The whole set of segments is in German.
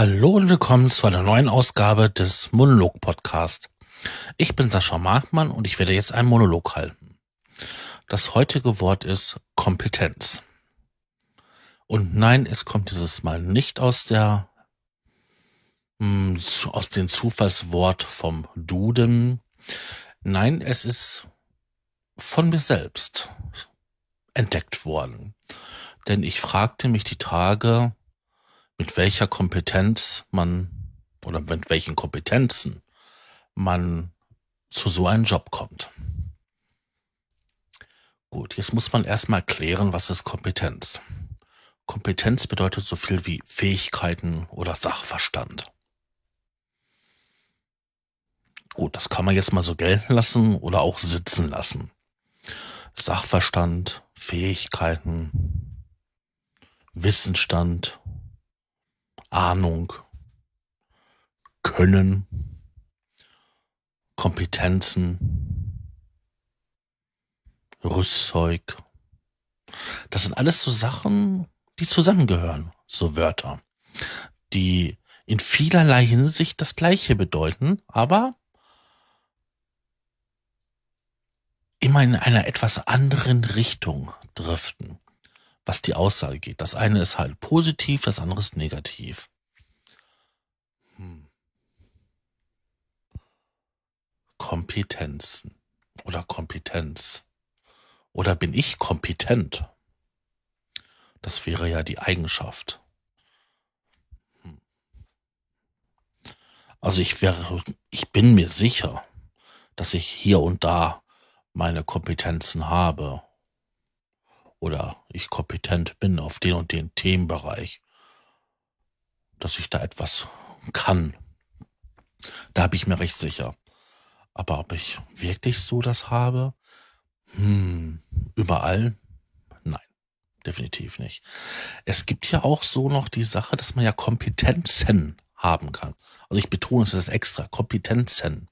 Hallo und willkommen zu einer neuen Ausgabe des Monolog Podcast. Ich bin Sascha Markmann und ich werde jetzt einen Monolog halten. Das heutige Wort ist Kompetenz. Und nein, es kommt dieses Mal nicht aus der hm, aus dem Zufallswort vom Duden. Nein, es ist von mir selbst entdeckt worden. Denn ich fragte mich die Tage, mit welcher Kompetenz man oder mit welchen Kompetenzen man zu so einem Job kommt. Gut, jetzt muss man erstmal klären, was ist Kompetenz. Kompetenz bedeutet so viel wie Fähigkeiten oder Sachverstand. Gut, das kann man jetzt mal so gelten lassen oder auch sitzen lassen. Sachverstand, Fähigkeiten, Wissensstand, Ahnung, Können, Kompetenzen, Rüstzeug. Das sind alles so Sachen, die zusammengehören, so Wörter, die in vielerlei Hinsicht das Gleiche bedeuten, aber immer in einer etwas anderen Richtung driften was die Aussage geht. Das eine ist halt positiv, das andere ist negativ. Hm. Kompetenzen oder Kompetenz. Oder bin ich kompetent? Das wäre ja die Eigenschaft. Hm. Also ich wäre, ich bin mir sicher, dass ich hier und da meine Kompetenzen habe oder ich kompetent bin auf den und den Themenbereich, dass ich da etwas kann. Da bin ich mir recht sicher. Aber ob ich wirklich so das habe? Hm, überall? Nein, definitiv nicht. Es gibt ja auch so noch die Sache, dass man ja Kompetenzen haben kann. Also ich betone es extra, Kompetenzen.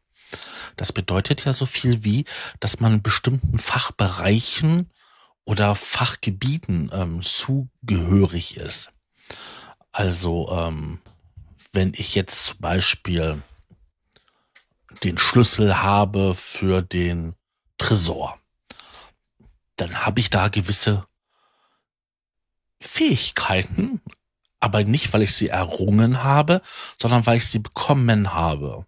Das bedeutet ja so viel wie, dass man in bestimmten Fachbereichen oder Fachgebieten ähm, zugehörig ist. Also ähm, wenn ich jetzt zum Beispiel den Schlüssel habe für den Tresor, dann habe ich da gewisse Fähigkeiten, aber nicht, weil ich sie errungen habe, sondern weil ich sie bekommen habe.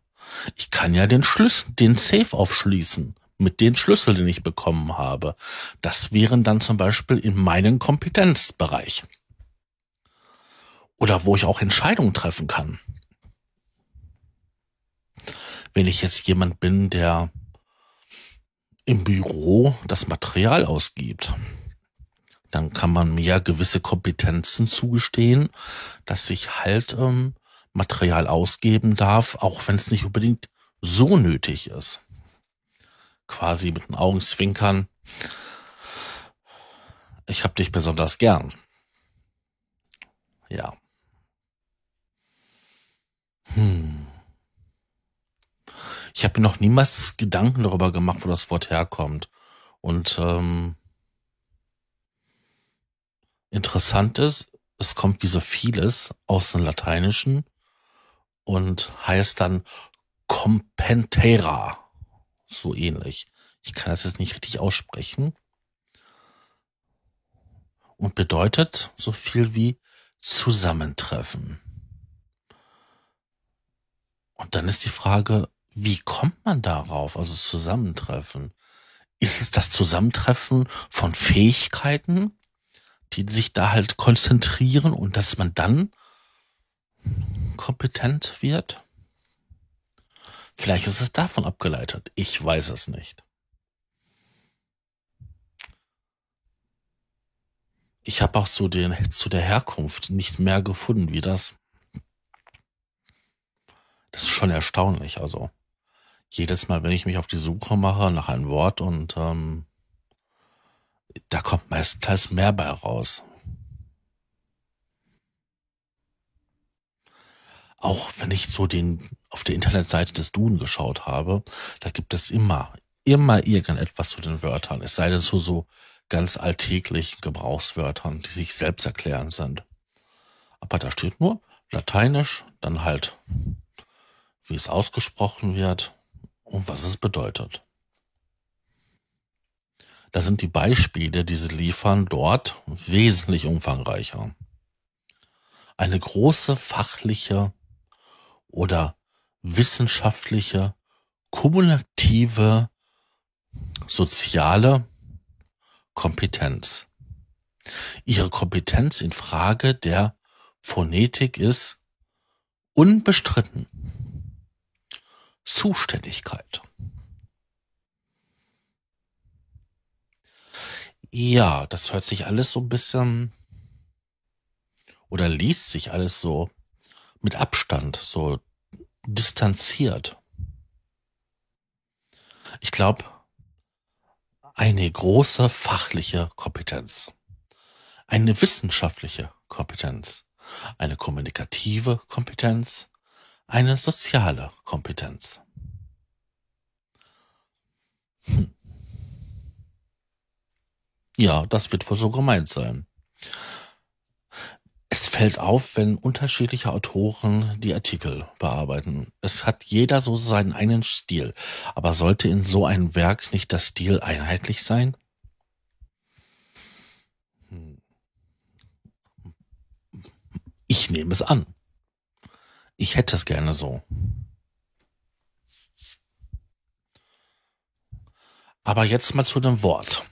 Ich kann ja den Schlüssel, den Safe aufschließen mit den Schlüssel, den ich bekommen habe. Das wären dann zum Beispiel in meinem Kompetenzbereich. Oder wo ich auch Entscheidungen treffen kann. Wenn ich jetzt jemand bin, der im Büro das Material ausgibt, dann kann man mir gewisse Kompetenzen zugestehen, dass ich halt ähm, Material ausgeben darf, auch wenn es nicht unbedingt so nötig ist quasi mit den Augenzwinkern. Ich hab dich besonders gern. Ja. Hm. Ich habe mir noch niemals Gedanken darüber gemacht, wo das Wort herkommt. Und ähm, interessant ist, es kommt wie so vieles aus dem Lateinischen und heißt dann compentera so ähnlich. Ich kann das jetzt nicht richtig aussprechen. Und bedeutet so viel wie Zusammentreffen. Und dann ist die Frage, wie kommt man darauf, also Zusammentreffen? Ist es das Zusammentreffen von Fähigkeiten, die sich da halt konzentrieren und dass man dann kompetent wird? Vielleicht ist es davon abgeleitet. Ich weiß es nicht. Ich habe auch zu, den, zu der Herkunft nicht mehr gefunden, wie das. Das ist schon erstaunlich. Also jedes Mal, wenn ich mich auf die Suche mache nach einem Wort und ähm, da kommt meistens mehr bei raus. auch wenn ich so den auf der Internetseite des Duden geschaut habe, da gibt es immer, immer irgendetwas zu den Wörtern. Es sei denn so, so ganz alltäglichen Gebrauchswörtern, die sich selbst erklären sind. Aber da steht nur Lateinisch, dann halt, wie es ausgesprochen wird und was es bedeutet. Da sind die Beispiele, die sie liefern, dort wesentlich umfangreicher. Eine große fachliche oder wissenschaftliche, kumulative, soziale Kompetenz. Ihre Kompetenz in Frage der Phonetik ist unbestritten. Zuständigkeit. Ja, das hört sich alles so ein bisschen oder liest sich alles so mit Abstand, so distanziert. Ich glaube, eine große fachliche Kompetenz, eine wissenschaftliche Kompetenz, eine kommunikative Kompetenz, eine soziale Kompetenz. Hm. Ja, das wird wohl so gemeint sein. Fällt auf, wenn unterschiedliche Autoren die Artikel bearbeiten. Es hat jeder so seinen eigenen Stil. Aber sollte in so einem Werk nicht das Stil einheitlich sein? Hm. Ich nehme es an. Ich hätte es gerne so. Aber jetzt mal zu dem Wort.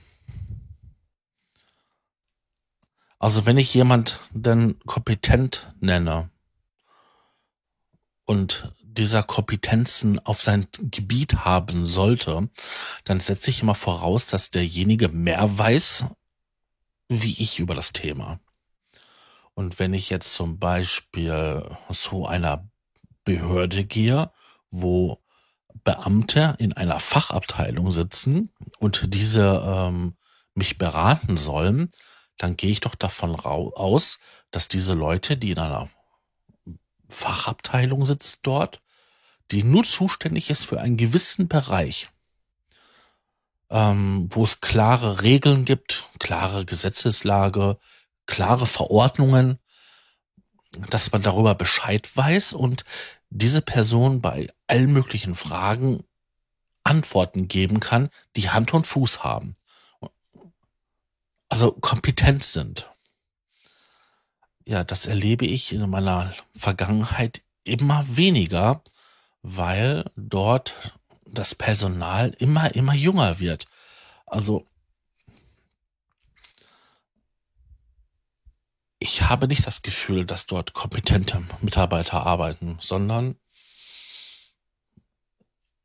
Also wenn ich jemand denn kompetent nenne und dieser Kompetenzen auf sein Gebiet haben sollte, dann setze ich immer voraus, dass derjenige mehr weiß, wie ich über das Thema. Und wenn ich jetzt zum Beispiel zu einer Behörde gehe, wo Beamte in einer Fachabteilung sitzen und diese ähm, mich beraten sollen, dann gehe ich doch davon aus, dass diese Leute, die in einer Fachabteilung sitzen dort, die nur zuständig ist für einen gewissen Bereich, ähm, wo es klare Regeln gibt, klare Gesetzeslage, klare Verordnungen, dass man darüber Bescheid weiß und diese Person bei allen möglichen Fragen Antworten geben kann, die Hand und Fuß haben also kompetent sind. Ja, das erlebe ich in meiner Vergangenheit immer weniger, weil dort das Personal immer, immer jünger wird. Also ich habe nicht das Gefühl, dass dort kompetente Mitarbeiter arbeiten, sondern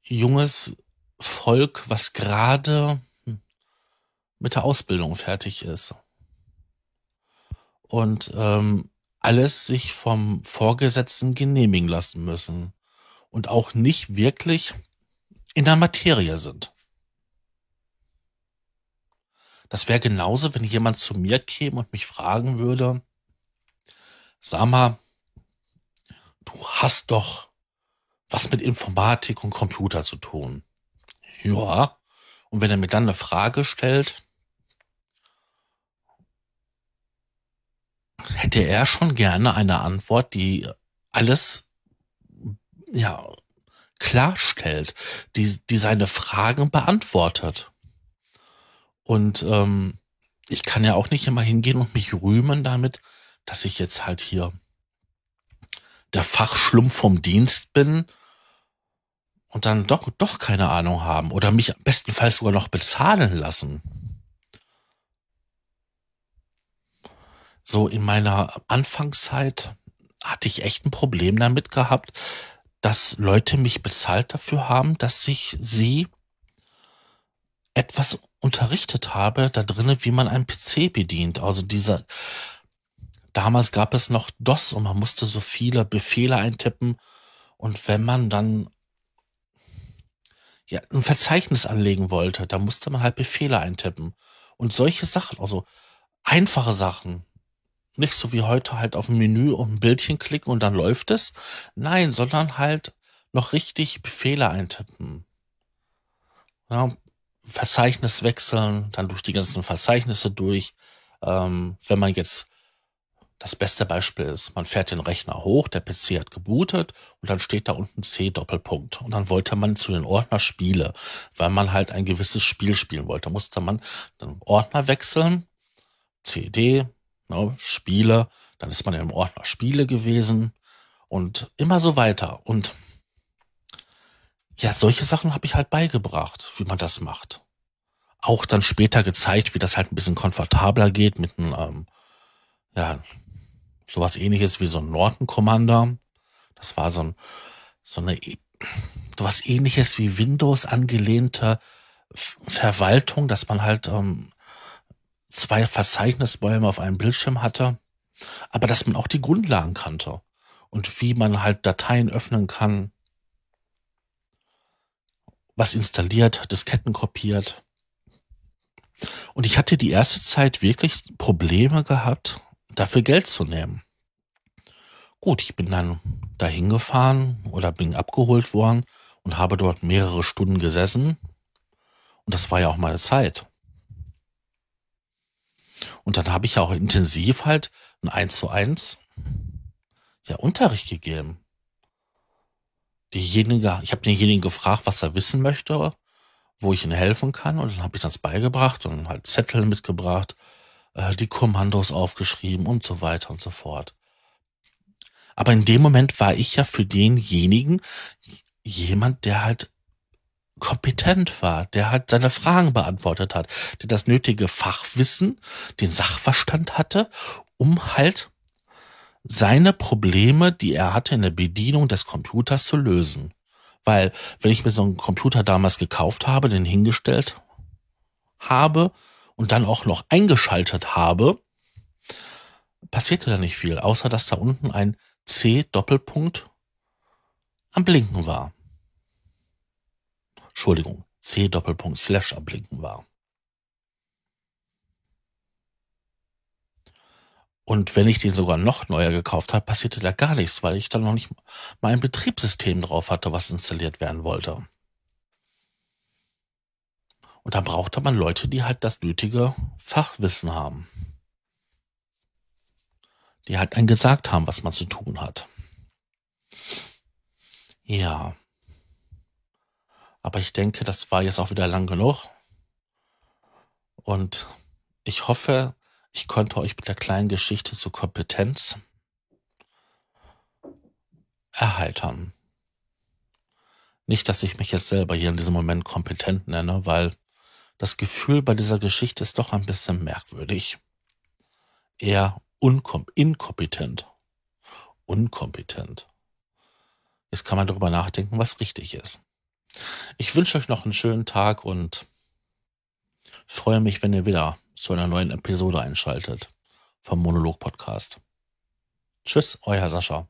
junges Volk, was gerade mit der Ausbildung fertig ist. Und ähm, alles sich vom Vorgesetzten genehmigen lassen müssen und auch nicht wirklich in der Materie sind. Das wäre genauso, wenn jemand zu mir käme und mich fragen würde, sag mal, du hast doch was mit Informatik und Computer zu tun. Ja. Und wenn er mir dann eine Frage stellt, hätte er schon gerne eine Antwort, die alles, ja, klarstellt, die, die seine Fragen beantwortet. Und ähm, ich kann ja auch nicht immer hingehen und mich rühmen damit, dass ich jetzt halt hier der Fachschlumpf vom Dienst bin und dann doch, doch keine Ahnung haben oder mich bestenfalls sogar noch bezahlen lassen. So in meiner Anfangszeit hatte ich echt ein Problem damit gehabt, dass Leute mich bezahlt dafür haben, dass ich sie etwas unterrichtet habe da drinnen, wie man einen PC bedient. Also dieser, damals gab es noch DOS und man musste so viele Befehle eintippen. Und wenn man dann ja, ein Verzeichnis anlegen wollte, da musste man halt Befehle eintippen. Und solche Sachen, also einfache Sachen, nicht so wie heute halt auf ein Menü und ein Bildchen klicken und dann läuft es. Nein, sondern halt noch richtig Befehle eintippen. Ja, Verzeichnis wechseln, dann durch die ganzen Verzeichnisse durch. Ähm, wenn man jetzt Das beste Beispiel ist, man fährt den Rechner hoch, der PC hat gebootet und dann steht da unten C Doppelpunkt. Und dann wollte man zu den Ordner Spiele, weil man halt ein gewisses Spiel spielen wollte. Musste man den Ordner wechseln, CD, ne, Spiele, dann ist man im Ordner Spiele gewesen und immer so weiter. Und ja, solche Sachen habe ich halt beigebracht, wie man das macht. Auch dann später gezeigt, wie das halt ein bisschen komfortabler geht mit einem, ähm, ja, sowas ähnliches wie so ein Norton Commander. Das war so ein, so eine, sowas ähnliches wie Windows angelehnte Verwaltung, dass man halt ähm, zwei Verzeichnisbäume auf einem Bildschirm hatte, aber dass man auch die Grundlagen kannte und wie man halt Dateien öffnen kann, was installiert, Disketten kopiert. Und ich hatte die erste Zeit wirklich Probleme gehabt, dafür Geld zu nehmen. Gut, ich bin dann dahin gefahren oder bin abgeholt worden und habe dort mehrere Stunden gesessen. Und das war ja auch meine Zeit. Und dann habe ich ja auch intensiv halt ein 1 zu 1 ja, Unterricht gegeben. Diejenige, ich habe denjenigen gefragt, was er wissen möchte, wo ich ihm helfen kann. Und dann habe ich das beigebracht und halt Zettel mitgebracht, äh, die Kommandos aufgeschrieben und so weiter und so fort. Aber in dem Moment war ich ja für denjenigen jemand, der halt kompetent war, der halt seine Fragen beantwortet hat, der das nötige Fachwissen, den Sachverstand hatte, um halt seine Probleme, die er hatte in der Bedienung des Computers zu lösen. Weil, wenn ich mir so einen Computer damals gekauft habe, den hingestellt habe und dann auch noch eingeschaltet habe, passierte da nicht viel, außer dass da unten ein C-Doppelpunkt am Blinken war. Entschuldigung, C-Doppelpunkt Slash am Blinken war. Und wenn ich den sogar noch neuer gekauft habe, passierte da gar nichts, weil ich dann noch nicht mal ein Betriebssystem drauf hatte, was installiert werden wollte. Und da brauchte man Leute, die halt das nötige Fachwissen haben. Die halt einen gesagt haben, was man zu tun hat. Ja. Aber ich denke, das war jetzt auch wieder lang genug. Und ich hoffe, ich konnte euch mit der kleinen Geschichte zur Kompetenz erheitern. Nicht, dass ich mich jetzt selber hier in diesem Moment kompetent nenne, weil das Gefühl bei dieser Geschichte ist doch ein bisschen merkwürdig. Eher unkom inkompetent. Unkompetent. Jetzt kann man darüber nachdenken, was richtig ist. Ich wünsche euch noch einen schönen Tag und freue mich, wenn ihr wieder zu einer neuen Episode einschaltet vom Monolog Podcast. Tschüss, euer Sascha.